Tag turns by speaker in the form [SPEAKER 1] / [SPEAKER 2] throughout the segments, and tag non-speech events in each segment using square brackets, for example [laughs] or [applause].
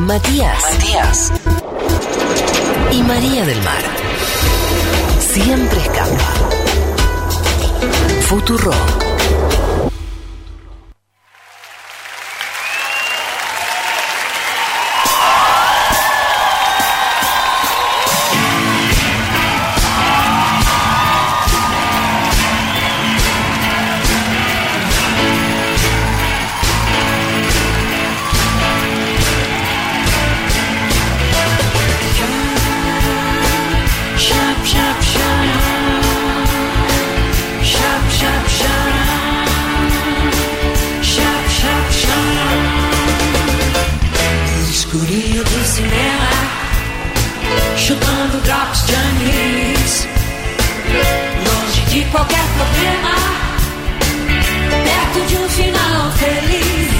[SPEAKER 1] Matías. Matías. Y María del Mar. Siempre escapa. Futuro.
[SPEAKER 2] Final feliz.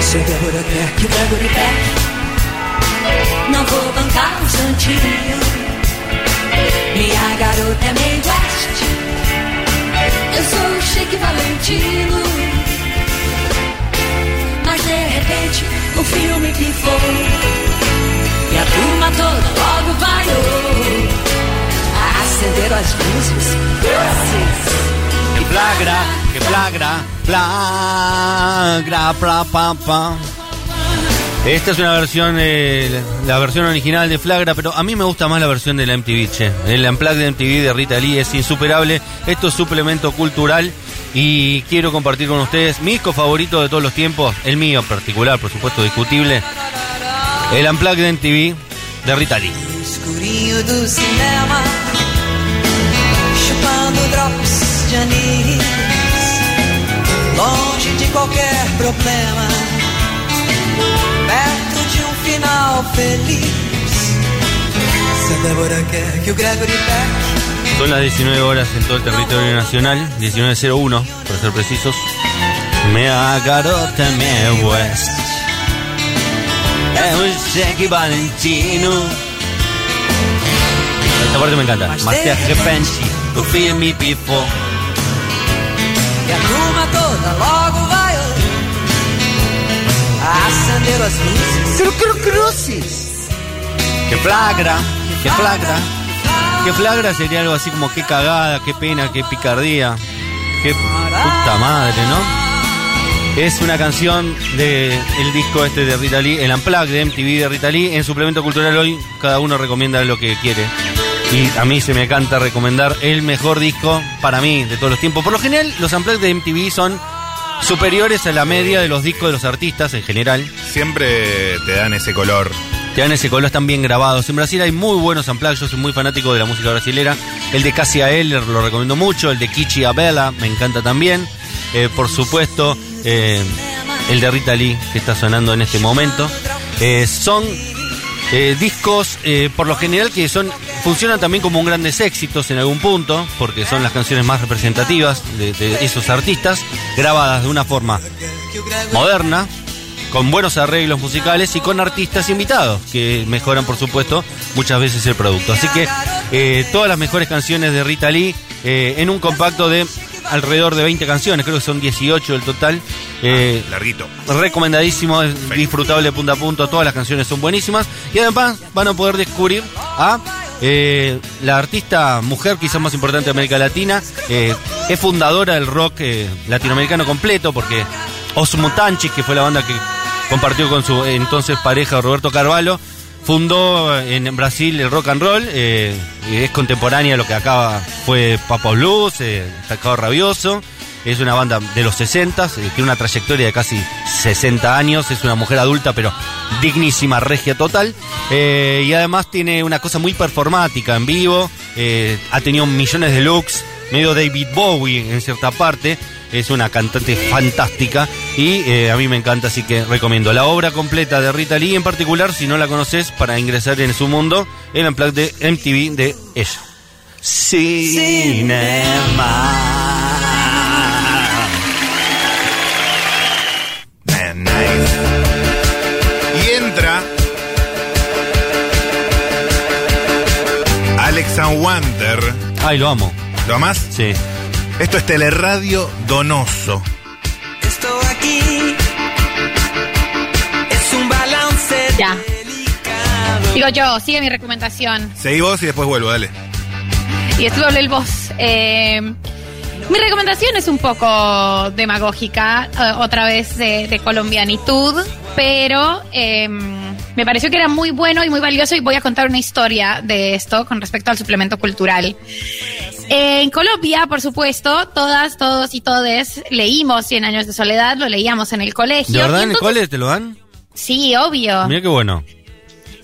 [SPEAKER 2] Se Débora o Gregory Peck, não vou bancar um santinho. Minha garota é meio west Eu sou o Chique Valentino. Mas de repente o filme pifou. E a turma toda logo vaiou. Acenderam as luzes.
[SPEAKER 3] Que flagra, que flagra, flagra, pla, pa, pa. Esta es una versión, la versión original de Flagra, pero a mí me gusta más la versión de la MTV, che. El Unplugged de MTV de Rita Lee es insuperable. Esto es suplemento cultural y quiero compartir con ustedes mi disco favorito de todos los tiempos, el mío en particular, por supuesto, discutible. El Unplugged de MTV de Rita Lee.
[SPEAKER 2] Qualquer problema, perto de um final feliz. Se a Débora quer que o Gregory Peck
[SPEAKER 3] Son las 19 horas en todo el territorio nacional, 19.01 para ser precisos. Me garota me west. Es un Jackie Valentino. Esta parte me encanta. Mas te que pensi, tu feel me before.
[SPEAKER 2] e a turma toda logo acender as luzes.
[SPEAKER 3] Que flagra, que flagra. Que flagra sería algo así como qué cagada, qué pena, qué picardía. Qué puta madre, ¿no? Es una canción de el disco este de Rita Lee, el Unplugged de MTV de Rita Lee. En suplemento cultural hoy cada uno recomienda lo que quiere. Y a mí se me canta recomendar el mejor disco para mí de todos los tiempos. Por lo general, los Unplugged de MTV son superiores a la media de los discos de los artistas en general.
[SPEAKER 4] Siempre te dan ese color.
[SPEAKER 3] Te dan ese color, están bien grabados. En Brasil hay muy buenos unplugged, yo soy muy fanático de la música brasilera. El de Cassia Eller lo recomiendo mucho, el de Kichi Abela me encanta también. Eh, por supuesto, eh, el de Rita Lee que está sonando en este momento. Eh, son discos, por lo general, que son funcionan también como un grandes éxitos en algún punto, porque son las canciones más representativas de, de esos artistas, grabadas de una forma moderna, con buenos arreglos musicales y con artistas invitados, que mejoran, por supuesto, muchas veces el producto. Así que eh, todas las mejores canciones de Rita Lee eh, en un compacto de alrededor de 20 canciones, creo que son 18 el total. Eh,
[SPEAKER 4] Larguito.
[SPEAKER 3] recomendadísimo, disfrutable de punta a punta, todas las canciones son buenísimas y además van a poder descubrir a eh, la artista mujer quizás más importante de América Latina, eh, es fundadora del rock eh, latinoamericano completo porque Os Mutanchis, que fue la banda que compartió con su entonces pareja Roberto Carvalho, fundó en Brasil el rock and roll, es contemporánea a lo que acá fue Papa Blues, Sacado Rabioso. Es una banda de los 60, tiene una trayectoria de casi 60 años, es una mujer adulta pero dignísima, regia total. Eh, y además tiene una cosa muy performática en vivo, eh, ha tenido millones de looks, medio David Bowie en cierta parte. Es una cantante fantástica y eh, a mí me encanta, así que recomiendo la obra completa de Rita Lee, en particular, si no la conoces, para ingresar en su mundo, el unplugged de MTV de ella. Cinema.
[SPEAKER 4] Alex and Wander.
[SPEAKER 3] Ay, lo amo.
[SPEAKER 4] ¿Lo amás?
[SPEAKER 3] Sí.
[SPEAKER 4] Esto es Teleradio Donoso.
[SPEAKER 2] Estou aqui. Es un balance
[SPEAKER 5] Digo yo, sigue mi recomendación.
[SPEAKER 4] Seguí vos y después vuelvo, dale.
[SPEAKER 5] Y estuvo el voz. Eh, mi recomendación es un poco demagógica, eh, otra vez de, de colombianitud, pero eh, me pareció que era muy bueno y muy valioso y voy a contar una historia de esto con respecto al suplemento cultural. Eh, en Colombia, por supuesto, todas, todos y todes leímos Cien años de soledad, lo leíamos en el colegio.
[SPEAKER 3] ¿De verdad
[SPEAKER 5] Y
[SPEAKER 3] en el
[SPEAKER 5] entonces-
[SPEAKER 3] cole te lo dan?
[SPEAKER 5] Sí, obvio.
[SPEAKER 3] Mira qué bueno.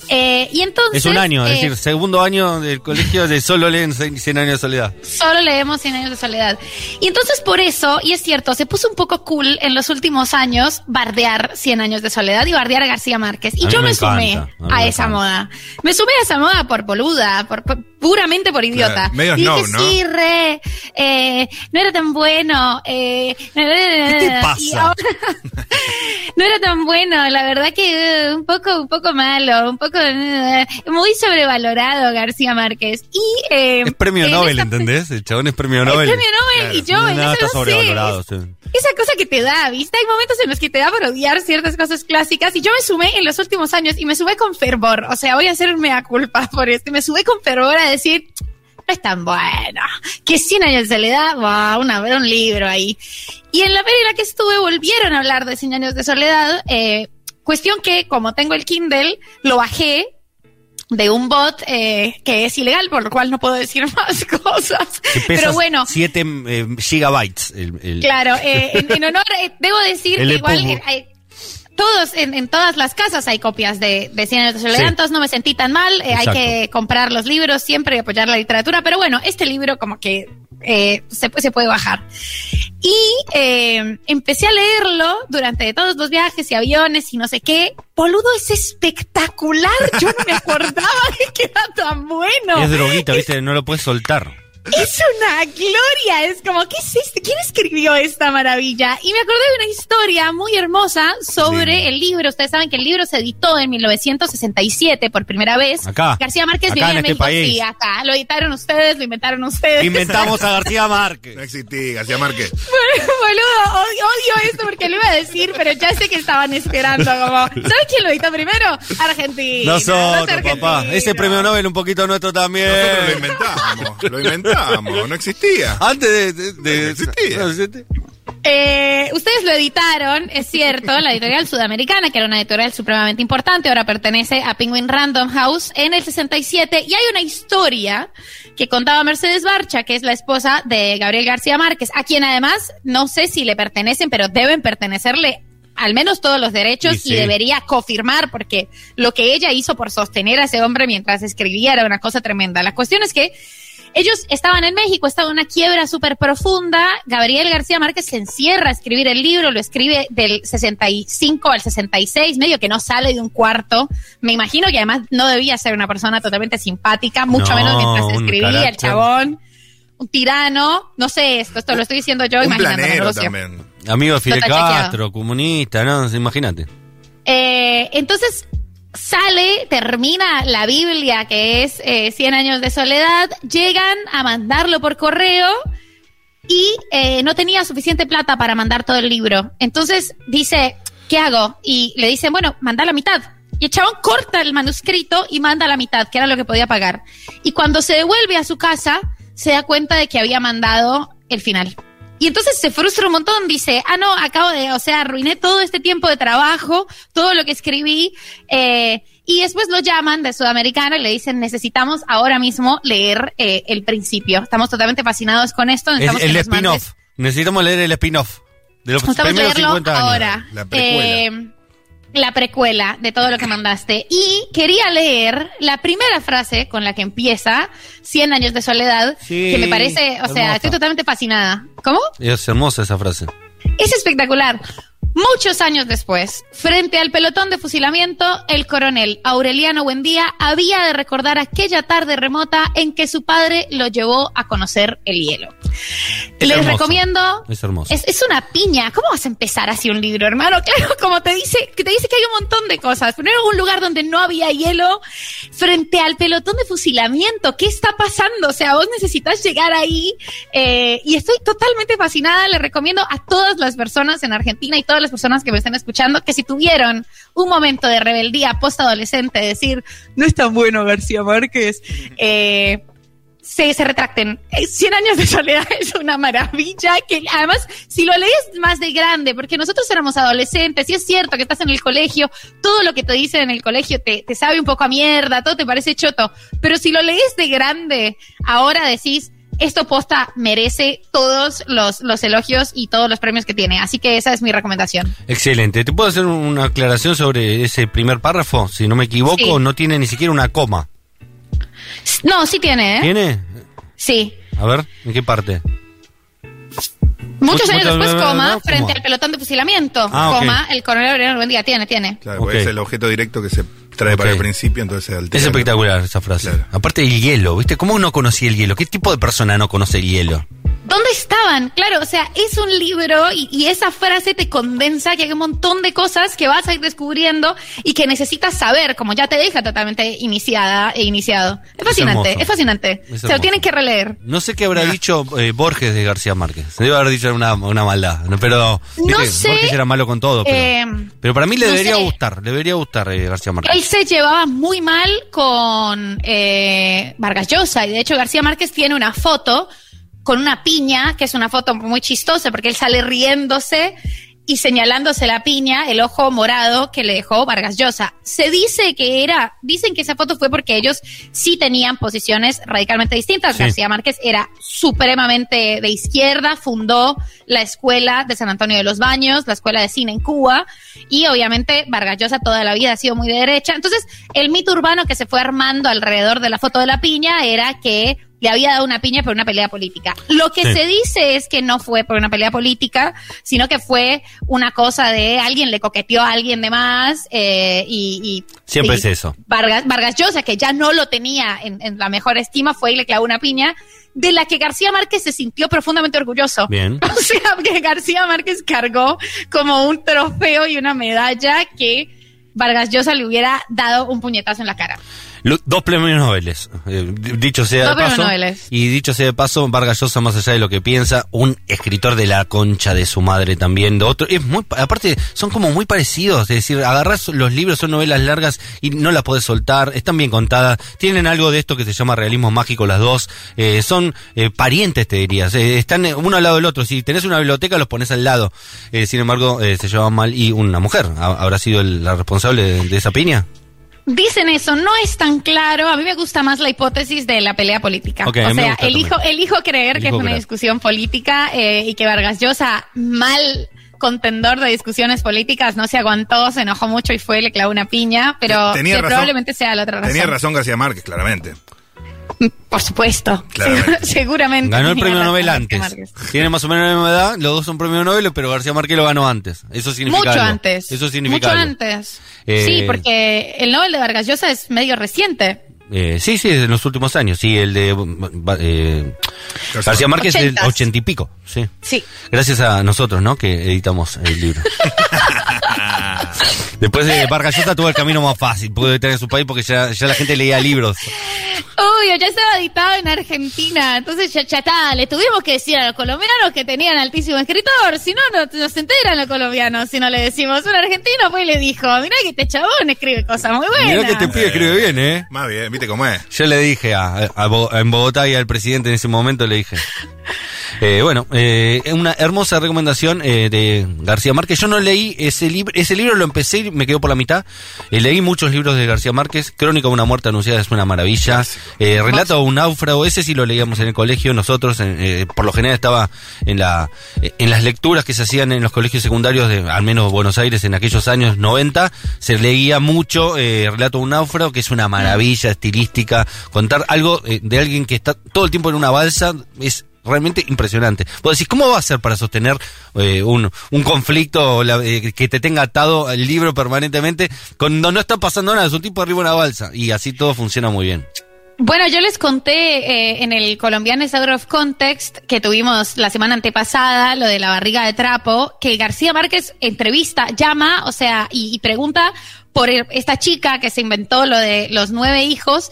[SPEAKER 5] Eh, y entonces...
[SPEAKER 3] Es un año, es
[SPEAKER 5] eh,
[SPEAKER 3] decir, segundo año del colegio de solo leen 100 años de soledad.
[SPEAKER 5] Solo leemos 100 años de soledad. Y entonces por eso, y es cierto, se puso un poco cool en los últimos años bardear 100 años de soledad y bardear a García Márquez. Y
[SPEAKER 3] A
[SPEAKER 5] yo
[SPEAKER 3] me
[SPEAKER 5] me,
[SPEAKER 3] encanta,
[SPEAKER 5] sumé
[SPEAKER 3] a
[SPEAKER 5] esa moda. Me sumé a esa moda por boluda, por, por- puramente por idiota.
[SPEAKER 4] Claro, medio
[SPEAKER 5] y dije,
[SPEAKER 4] ¿no?
[SPEAKER 5] sí, re, eh, no era tan bueno. Eh, ¿Qué
[SPEAKER 3] te pasa? [laughs]
[SPEAKER 5] no era tan bueno, la verdad que uh, un poco, un poco malo, un poco uh, muy sobrevalorado García Márquez. Y eh,
[SPEAKER 3] Es premio
[SPEAKER 5] en
[SPEAKER 3] Nobel,
[SPEAKER 5] esa-
[SPEAKER 3] ¿entendés? El chabón es premio
[SPEAKER 5] es
[SPEAKER 3] Nobel.
[SPEAKER 5] premio Nobel y yo
[SPEAKER 3] No,
[SPEAKER 5] en
[SPEAKER 3] está
[SPEAKER 5] no sé,
[SPEAKER 3] sobrevalorado.
[SPEAKER 5] es-
[SPEAKER 3] sí.
[SPEAKER 5] esa cosa que te da, ¿viste? Hay momentos en los que te da por odiar ciertas cosas clásicas y yo me sumé en los últimos años y me sumé con fervor, o sea, voy a hacer un mea culpa por esto, me sumé con fervor a decir, no es tan bueno, que 100 años de soledad, wow, una, un libro ahí. Y en la feria en la que estuve volvieron a hablar de 100 años de soledad, eh, cuestión que como tengo el Kindle, lo bajé de un bot eh, que es ilegal, por lo cual no puedo decir [laughs] más cosas. Pero bueno,
[SPEAKER 3] 7 gigabytes. El, el-
[SPEAKER 5] Claro, [laughs] eh, en, en honor, eh, debo decir
[SPEAKER 3] El
[SPEAKER 5] que igual eh, todos, en, en todas las casas hay copias de, de Cien años de soledad,
[SPEAKER 3] Sí.
[SPEAKER 5] entonces no me sentí tan mal, eh, hay que comprar los libros siempre y apoyar la literatura, pero bueno, este libro como que eh, se, se puede bajar. Y eh, empecé a leerlo durante todos los viajes y aviones y no sé qué. Boludo, es espectacular. Yo no me acordaba de que era tan bueno.
[SPEAKER 3] Es droguita, ¿viste? No lo puedes soltar.
[SPEAKER 5] Es una gloria, es como, ¿qué es esto? ¿Quién escribió esta maravilla? Y me acordé de una historia muy hermosa sobre
[SPEAKER 4] Sí.
[SPEAKER 5] el libro. Ustedes saben que el libro se editó en 1967 por primera vez.
[SPEAKER 3] Acá.
[SPEAKER 5] García Márquez
[SPEAKER 3] Acá
[SPEAKER 5] vivía
[SPEAKER 3] en
[SPEAKER 5] en,
[SPEAKER 3] este
[SPEAKER 5] México.
[SPEAKER 3] país.
[SPEAKER 5] Sí, acá. Lo editaron ustedes, lo inventaron ustedes.
[SPEAKER 3] Inventamos a García
[SPEAKER 4] No
[SPEAKER 3] Márquez.
[SPEAKER 4] existí, García Márquez.
[SPEAKER 5] Boludo, odio, odio esto porque lo iba a decir, pero ya sé que estaban esperando como, ¿sabes quién lo editó primero? Argentina.
[SPEAKER 3] Nosotros,
[SPEAKER 5] los
[SPEAKER 3] papá. Ese premio Nobel un poquito nuestro también.
[SPEAKER 4] Nosotros lo inventamos, lo inventamos, no existía.
[SPEAKER 3] Antes de... de- de-
[SPEAKER 4] No existía.
[SPEAKER 3] no existía.
[SPEAKER 5] Eh, ustedes lo editaron, es cierto, la editorial sudamericana, que era una editorial supremamente importante, ahora pertenece a Penguin Random House en el 67, y hay una historia que contaba Mercedes Barcha, que es la esposa de Gabriel García Márquez, a quien además no sé si le pertenecen, pero deben pertenecerle al menos todos los derechos
[SPEAKER 3] Y
[SPEAKER 5] y, debería confirmar porque lo que ella hizo por sostener a ese hombre mientras escribía era una cosa tremenda. La cuestión es que ellos estaban en México, estaba una quiebra súper profunda. Gabriel García Márquez se encierra a escribir el libro, lo escribe del 65 al 66, medio que no sale de un cuarto. Me imagino que además no debía ser una persona totalmente simpática, mucho
[SPEAKER 3] No,
[SPEAKER 5] menos mientras escribía el chabón. Un tirano, no sé esto, esto lo estoy diciendo yo
[SPEAKER 4] también.
[SPEAKER 3] Amigo de Fidel. Castro, comunista, ¿no? Imagínate.
[SPEAKER 5] Eh, entonces sale, termina la Biblia, que es eh, 100 años de soledad, llegan a mandarlo por correo y eh, no tenía suficiente plata para mandar todo el libro. Entonces dice, ¿qué hago? Y le dicen, bueno, manda la mitad. Y el chabón corta el manuscrito y manda la mitad, que era lo que podía pagar. Y cuando se devuelve a su casa, se da cuenta de que había mandado el final. Y entonces se frustra un montón, dice, ah, no, acabo de, o sea, arruiné todo este tiempo de trabajo, todo lo que escribí, eh, y después lo llaman de Sudamericana y le dicen, necesitamos ahora mismo leer eh, el principio. Estamos totalmente fascinados con esto.
[SPEAKER 3] Es el spin-off. Necesitamos leer el spin-off. De los
[SPEAKER 5] Necesitamos
[SPEAKER 3] primeros
[SPEAKER 5] leerlo
[SPEAKER 3] 50 años.
[SPEAKER 5] ahora.
[SPEAKER 4] La precuela.
[SPEAKER 5] Eh, la precuela de todo lo que mandaste. Y quería leer la primera frase con la que empieza 100 años de soledad,
[SPEAKER 3] Sí,
[SPEAKER 5] que me parece, o sea, estoy totalmente fascinada. ¿Cómo?
[SPEAKER 3] Es hermosa esa frase.
[SPEAKER 5] Es espectacular. Muchos años después, frente al pelotón de fusilamiento, el coronel Aureliano Buendía había de recordar aquella tarde remota en que su padre lo llevó a conocer el hielo.
[SPEAKER 3] Es
[SPEAKER 5] Les
[SPEAKER 3] hermoso.
[SPEAKER 5] recomiendo.
[SPEAKER 3] Es hermoso.
[SPEAKER 5] Es, es una piña. ¿Cómo vas a empezar así un libro, hermano? [laughs] Claro, como te dice, que te dice que hay un montón de cosas. Primero, un lugar donde no había hielo, frente al pelotón de fusilamiento. ¿Qué está pasando? O sea, vos necesitas llegar ahí. eh, y estoy totalmente fascinada. Le recomiendo a todas las personas en Argentina y todas las personas que me estén escuchando que si tuvieron un momento de rebeldía post-adolescente, decir, no es tan bueno García Márquez, eh, se, retracten. Eh, Cien años de soledad [laughs] es una maravilla que además si lo lees más de grande, porque nosotros éramos adolescentes y es cierto que estás en el colegio, todo lo que te dicen en el colegio te, te sabe un poco a mierda, todo te parece choto, pero si lo lees de grande, ahora decís, esto posta merece todos los, los elogios y todos los premios que tiene. Así que esa es mi recomendación.
[SPEAKER 3] Excelente. ¿Te puedo hacer una aclaración sobre ese primer párrafo? Si no me equivoco,
[SPEAKER 5] Sí.
[SPEAKER 3] no tiene ni siquiera una coma.
[SPEAKER 5] No, sí tiene, ¿eh?
[SPEAKER 3] ¿Tiene?
[SPEAKER 5] Sí.
[SPEAKER 3] A ver, ¿en qué parte?
[SPEAKER 5] Muchos
[SPEAKER 3] Mucho-
[SPEAKER 5] años después, coma, frente al pelotón de fusilamiento,
[SPEAKER 3] Ah,
[SPEAKER 5] coma, el coronel Aureliano Buendía, tiene, tiene.
[SPEAKER 4] Claro,
[SPEAKER 3] Ok.
[SPEAKER 4] es el objeto directo que se trae para el principio, entonces altera.
[SPEAKER 3] Es espectacular esa frase.
[SPEAKER 4] Claro.
[SPEAKER 3] Aparte del hielo, ¿viste? ¿Cómo no conocía el hielo? ¿Qué tipo de persona no conoce el hielo?
[SPEAKER 5] ¿Dónde estaban? Claro, o sea, es un libro y, y esa frase te condensa que hay un montón de cosas que vas a ir descubriendo y que necesitas saber, como ya te deja totalmente iniciada e iniciado. Es fascinante, es, fascinante.
[SPEAKER 3] Es
[SPEAKER 5] Se lo tienen que releer.
[SPEAKER 3] No sé qué habrá dicho eh, Borges de García Márquez. Se debe haber dicho una, una maldad. ¿no? Pero
[SPEAKER 5] No sé,
[SPEAKER 3] Borges era malo con todo. Pero,
[SPEAKER 5] eh,
[SPEAKER 3] pero para mí le
[SPEAKER 5] no
[SPEAKER 3] debería
[SPEAKER 5] sé.
[SPEAKER 3] gustar. Le debería gustar eh, García Márquez.
[SPEAKER 5] Él se llevaba muy mal con eh, Vargas Llosa y de hecho García Márquez tiene una foto con una piña, que es una foto muy chistosa porque él sale riéndose y señalándose la piña, el ojo morado que le dejó Vargas Llosa. Se dice que era, dicen que esa foto fue porque ellos sí tenían posiciones radicalmente distintas.
[SPEAKER 3] Sí.
[SPEAKER 5] García Márquez era supremamente de izquierda, fundó la escuela de San Antonio de los Baños, la escuela de cine en Cuba, y obviamente Vargas Llosa toda la vida ha sido muy de derecha. Entonces, el mito urbano que se fue armando alrededor de la foto de la piña era que le había dado una piña por una pelea política. Lo que
[SPEAKER 3] Sí.
[SPEAKER 5] se dice es que no fue por una pelea política, sino que fue una cosa de alguien le coqueteó a alguien de más eh, y, y-
[SPEAKER 3] Siempre
[SPEAKER 5] y
[SPEAKER 3] es eso.
[SPEAKER 5] Vargas, Vargas Llosa, que ya no lo tenía en, en la mejor estima, fue y le clavó una piña de la que García Márquez se sintió profundamente orgulloso.
[SPEAKER 3] Bien. [laughs]
[SPEAKER 5] O sea, que García Márquez cargó como un trofeo y una medalla que Vargas Llosa le hubiera dado un puñetazo en la cara.
[SPEAKER 3] Lu- Dos premios Nobel. eh, dicho sea
[SPEAKER 5] Dos
[SPEAKER 3] de paso.
[SPEAKER 5] Nobeles.
[SPEAKER 3] Y dicho sea de paso, Vargas Llosa, más allá de lo que piensa, un escritor de la concha de su madre también, de otro. Es muy, aparte, son como muy parecidos. Es decir, agarras los libros, son novelas largas y no las podés soltar. Están bien contadas. Tienen algo de esto que se llama realismo mágico las dos. eh, son eh, parientes, te dirías. eh, están uno al lado del otro. Si tenés una biblioteca, los pones al lado. Sin embargo, se llevaban mal y una mujer ha- habrá sido el- la responsable de, de esa piña.
[SPEAKER 5] Dicen eso, no es tan claro. A mí me gusta más la hipótesis de la pelea política. O sea, elijo,
[SPEAKER 3] también.
[SPEAKER 5] elijo creer que es una
[SPEAKER 3] creer.
[SPEAKER 5] discusión política eh, y que Vargas Llosa, mal contendor de discusiones políticas, no se aguantó, se enojó mucho y fue y le clavó una piña, pero
[SPEAKER 4] Tenía
[SPEAKER 5] que
[SPEAKER 4] razón.
[SPEAKER 5] probablemente sea la otra razón.
[SPEAKER 4] Tenía razón García Márquez, claramente. [laughs]
[SPEAKER 5] Por supuesto.
[SPEAKER 4] Claramente. [laughs]
[SPEAKER 5] Seguramente.
[SPEAKER 3] Ganó el premio Nobel antes. Tiene más o menos la misma edad, los dos son premios Nobel, pero García Márquez lo ganó antes. Eso significa
[SPEAKER 5] Mucho
[SPEAKER 3] algo.
[SPEAKER 5] antes.
[SPEAKER 3] Eso significa
[SPEAKER 5] Mucho
[SPEAKER 3] algo.
[SPEAKER 5] antes.
[SPEAKER 3] Eh,
[SPEAKER 5] Sí, porque el Nobel de Vargas Llosa es medio reciente.
[SPEAKER 3] Eh, sí, sí, en los últimos años. Sí, el de eh, García Márquez del
[SPEAKER 5] Ochentas.
[SPEAKER 3] ochenta y pico. Sí.
[SPEAKER 5] Sí.
[SPEAKER 3] Gracias a nosotros, ¿no? Que editamos el libro. [laughs] Después de Vargas Llosa tuvo el camino más fácil. Pudo editar en su país porque ya, ya la gente leía libros.
[SPEAKER 5] Obvio, ya estaba editado en Argentina, entonces ya, ya está, le tuvimos que decir a los colombianos que tenían altísimo escritor, si no, no, no se enteran los colombianos si no le decimos. Un argentino fue y le dijo, mirá que este chabón escribe cosas muy buenas.
[SPEAKER 3] Mirá que te pibe escribe bien, ¿eh?
[SPEAKER 4] Más bien, ¿viste cómo es?
[SPEAKER 3] Yo le dije a, en Bogotá y al presidente en ese momento, le dije. [laughs] Eh, bueno, eh, una hermosa recomendación eh, de García Márquez. Yo no leí ese libro, ese libro lo empecé y me quedó por la mitad. Eh, leí muchos libros de García Márquez. Crónica de una muerte anunciada es una maravilla. Eh, Relato de un náufrago, ese sí lo leíamos en el colegio. Nosotros, en- eh, por lo general, estaba en la en las lecturas que se hacían en los colegios secundarios de al menos Buenos Aires en aquellos años 90. Se leía mucho eh, Relato de un náufrago, que es una maravilla estilística. Contar algo eh, de alguien que está todo el tiempo en una balsa es realmente impresionante. Vos decís, ¿cómo va a ser para sostener eh, un, un conflicto eh, que te tenga atado el libro permanentemente cuando no está pasando nada? Es un tipo arriba de una balsa y así todo funciona muy bien.
[SPEAKER 5] Bueno, yo les conté eh, en el Colombianes Out of Context que tuvimos la semana antepasada, lo de la barriga de trapo, que García Márquez entrevista, llama, o sea, y, y pregunta por el- esta chica que se inventó lo de los nueve hijos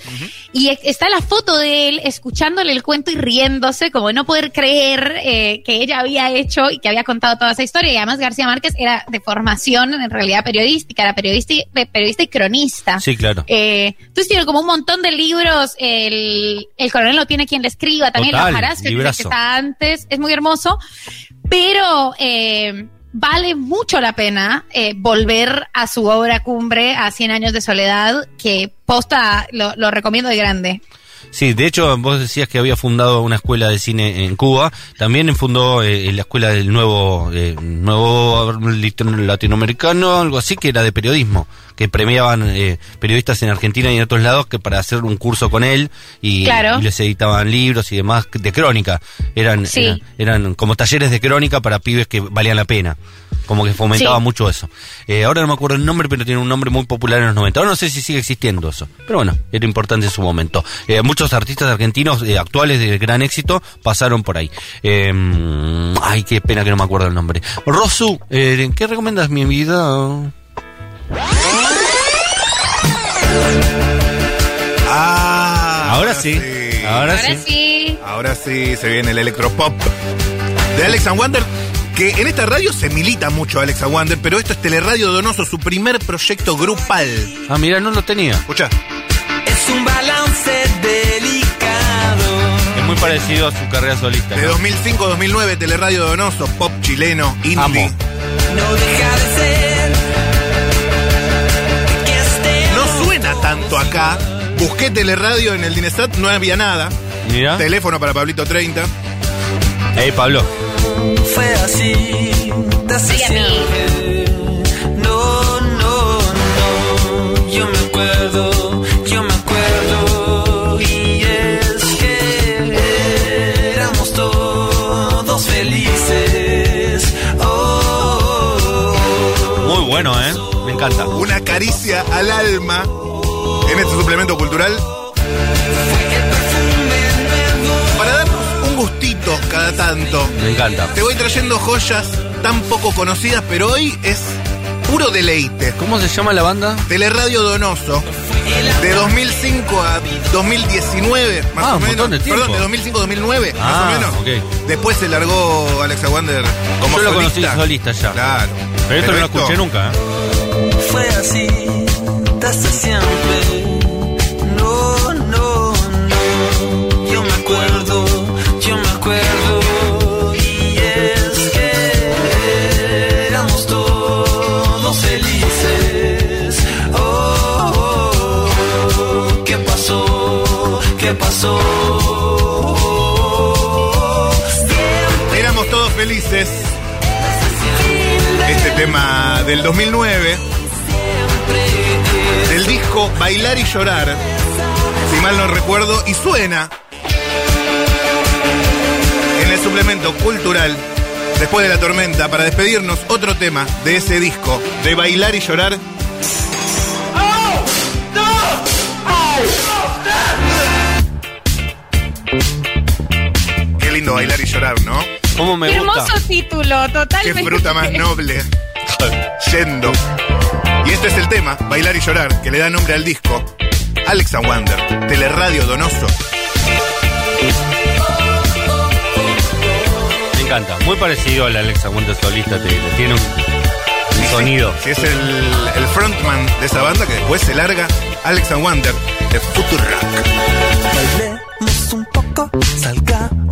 [SPEAKER 5] y e- está la foto de él escuchándole el cuento y riéndose como de no poder creer eh, que ella había hecho y que había contado toda esa historia y además García Márquez era de formación en realidad periodística, era periodista y, de- periodista y cronista.
[SPEAKER 3] Sí, claro.
[SPEAKER 5] Eh, entonces tiene como un montón de libros, el, el coronel no tiene quien le escriba, también
[SPEAKER 3] Total,
[SPEAKER 5] la Jarás, que,
[SPEAKER 3] librazo.
[SPEAKER 5] que está antes, es muy hermoso, pero eh, vale mucho la pena eh, volver a su obra cumbre, a 100 años de soledad, que posta lo, lo recomiendo de grande.
[SPEAKER 3] Sí, de hecho, vos decías que había fundado una escuela de cine en Cuba. También fundó eh, la escuela del nuevo, eh, nuevo latinoamericano, algo así, que era de periodismo, que premiaban eh, periodistas en Argentina y en otros lados que para hacer un curso con él y,
[SPEAKER 5] Claro.
[SPEAKER 3] y les editaban libros y demás de crónica. Eran,
[SPEAKER 5] Sí.
[SPEAKER 3] eran, eran como talleres de crónica para pibes que valían la pena. Como que fomentaba
[SPEAKER 5] Sí.
[SPEAKER 3] mucho eso. Eh, ahora no me acuerdo el nombre, pero tiene un nombre muy popular en los 90. Ahora no sé si sigue existiendo eso. Pero bueno, era importante en su momento. Eh, muchos artistas argentinos eh, actuales de gran éxito pasaron por ahí. Eh, ay, qué pena que no me acuerdo el nombre. Rosu, eh, ¿qué recomiendas mi vida?
[SPEAKER 4] Ah,
[SPEAKER 3] Ahora sí. Ahora,
[SPEAKER 5] Ahora
[SPEAKER 3] sí.
[SPEAKER 5] sí.
[SPEAKER 4] Ahora sí se viene el electropop de Alex and Wander. Que en esta radio se milita mucho Alex and Wander, pero esto es Teleradio Donoso, su primer proyecto grupal.
[SPEAKER 3] Ah, mira, no lo tenía.
[SPEAKER 4] Escucha.
[SPEAKER 2] Es un balance delicado.
[SPEAKER 3] Es muy parecido a su carrera solista.
[SPEAKER 4] De
[SPEAKER 3] ¿no?
[SPEAKER 4] 2005-2009, Teleradio Donoso, pop chileno, indie.
[SPEAKER 3] Amo.
[SPEAKER 2] No deja de ser. Que esté
[SPEAKER 4] No suena tanto acá. Busqué Teleradio en el Dinestat, no había nada.
[SPEAKER 3] Mira.
[SPEAKER 4] Teléfono para Pablito 30.
[SPEAKER 3] Ey, Pablo.
[SPEAKER 2] fue así. Desde
[SPEAKER 3] encanta.
[SPEAKER 4] Una caricia al alma en este suplemento cultural. Para darnos un gustito cada tanto.
[SPEAKER 3] Me encanta.
[SPEAKER 4] Te voy trayendo joyas tan poco conocidas, pero hoy es puro deleite.
[SPEAKER 3] ¿Cómo se llama la banda?
[SPEAKER 4] Teleradio Donoso. De 2005 a 2019, más
[SPEAKER 3] Ah,
[SPEAKER 4] o
[SPEAKER 3] un
[SPEAKER 4] menos.
[SPEAKER 3] de tiempo.
[SPEAKER 4] Perdón, de 2005 a 2009,
[SPEAKER 3] Ah,
[SPEAKER 4] más o menos.
[SPEAKER 3] ok.
[SPEAKER 4] Después se largó Alexa Wander como
[SPEAKER 3] Yo lo
[SPEAKER 4] solista.
[SPEAKER 3] conocí solista ya.
[SPEAKER 4] Claro.
[SPEAKER 3] Pero esto no lo escuché nunca, ¿eh?
[SPEAKER 2] Fue así. Desde siempre. No, no, no. Yo me acuerdo, yo me acuerdo. Y es que éramos todos felices. Oh, oh, oh. ¿qué pasó? ¿Qué pasó?
[SPEAKER 4] Éramos todos felices. Este tema del 2009, del disco Bailar y Llorar, si mal no recuerdo, y suena en el suplemento cultural, después de la tormenta, para despedirnos, otro tema de ese disco, de Bailar y Llorar. Qué lindo bailar y llorar, ¿no?
[SPEAKER 3] ¿Cómo me
[SPEAKER 5] Qué
[SPEAKER 3] gusta?
[SPEAKER 5] hermoso título,
[SPEAKER 4] Qué
[SPEAKER 5] totalmente.
[SPEAKER 4] fruta más noble. [laughs] Yendo. Y este es el tema, Bailar y Llorar, que le da nombre al disco. Alex and Wander, Teleradio Donoso.
[SPEAKER 3] Me encanta. Muy parecido al Alexa Winter solista. te digo. Tiene un, un sonido.
[SPEAKER 4] Si es el, el frontman de esa banda que después se larga, Alex and Wander, de Futurock.
[SPEAKER 2] Bailemos un poco, salgamos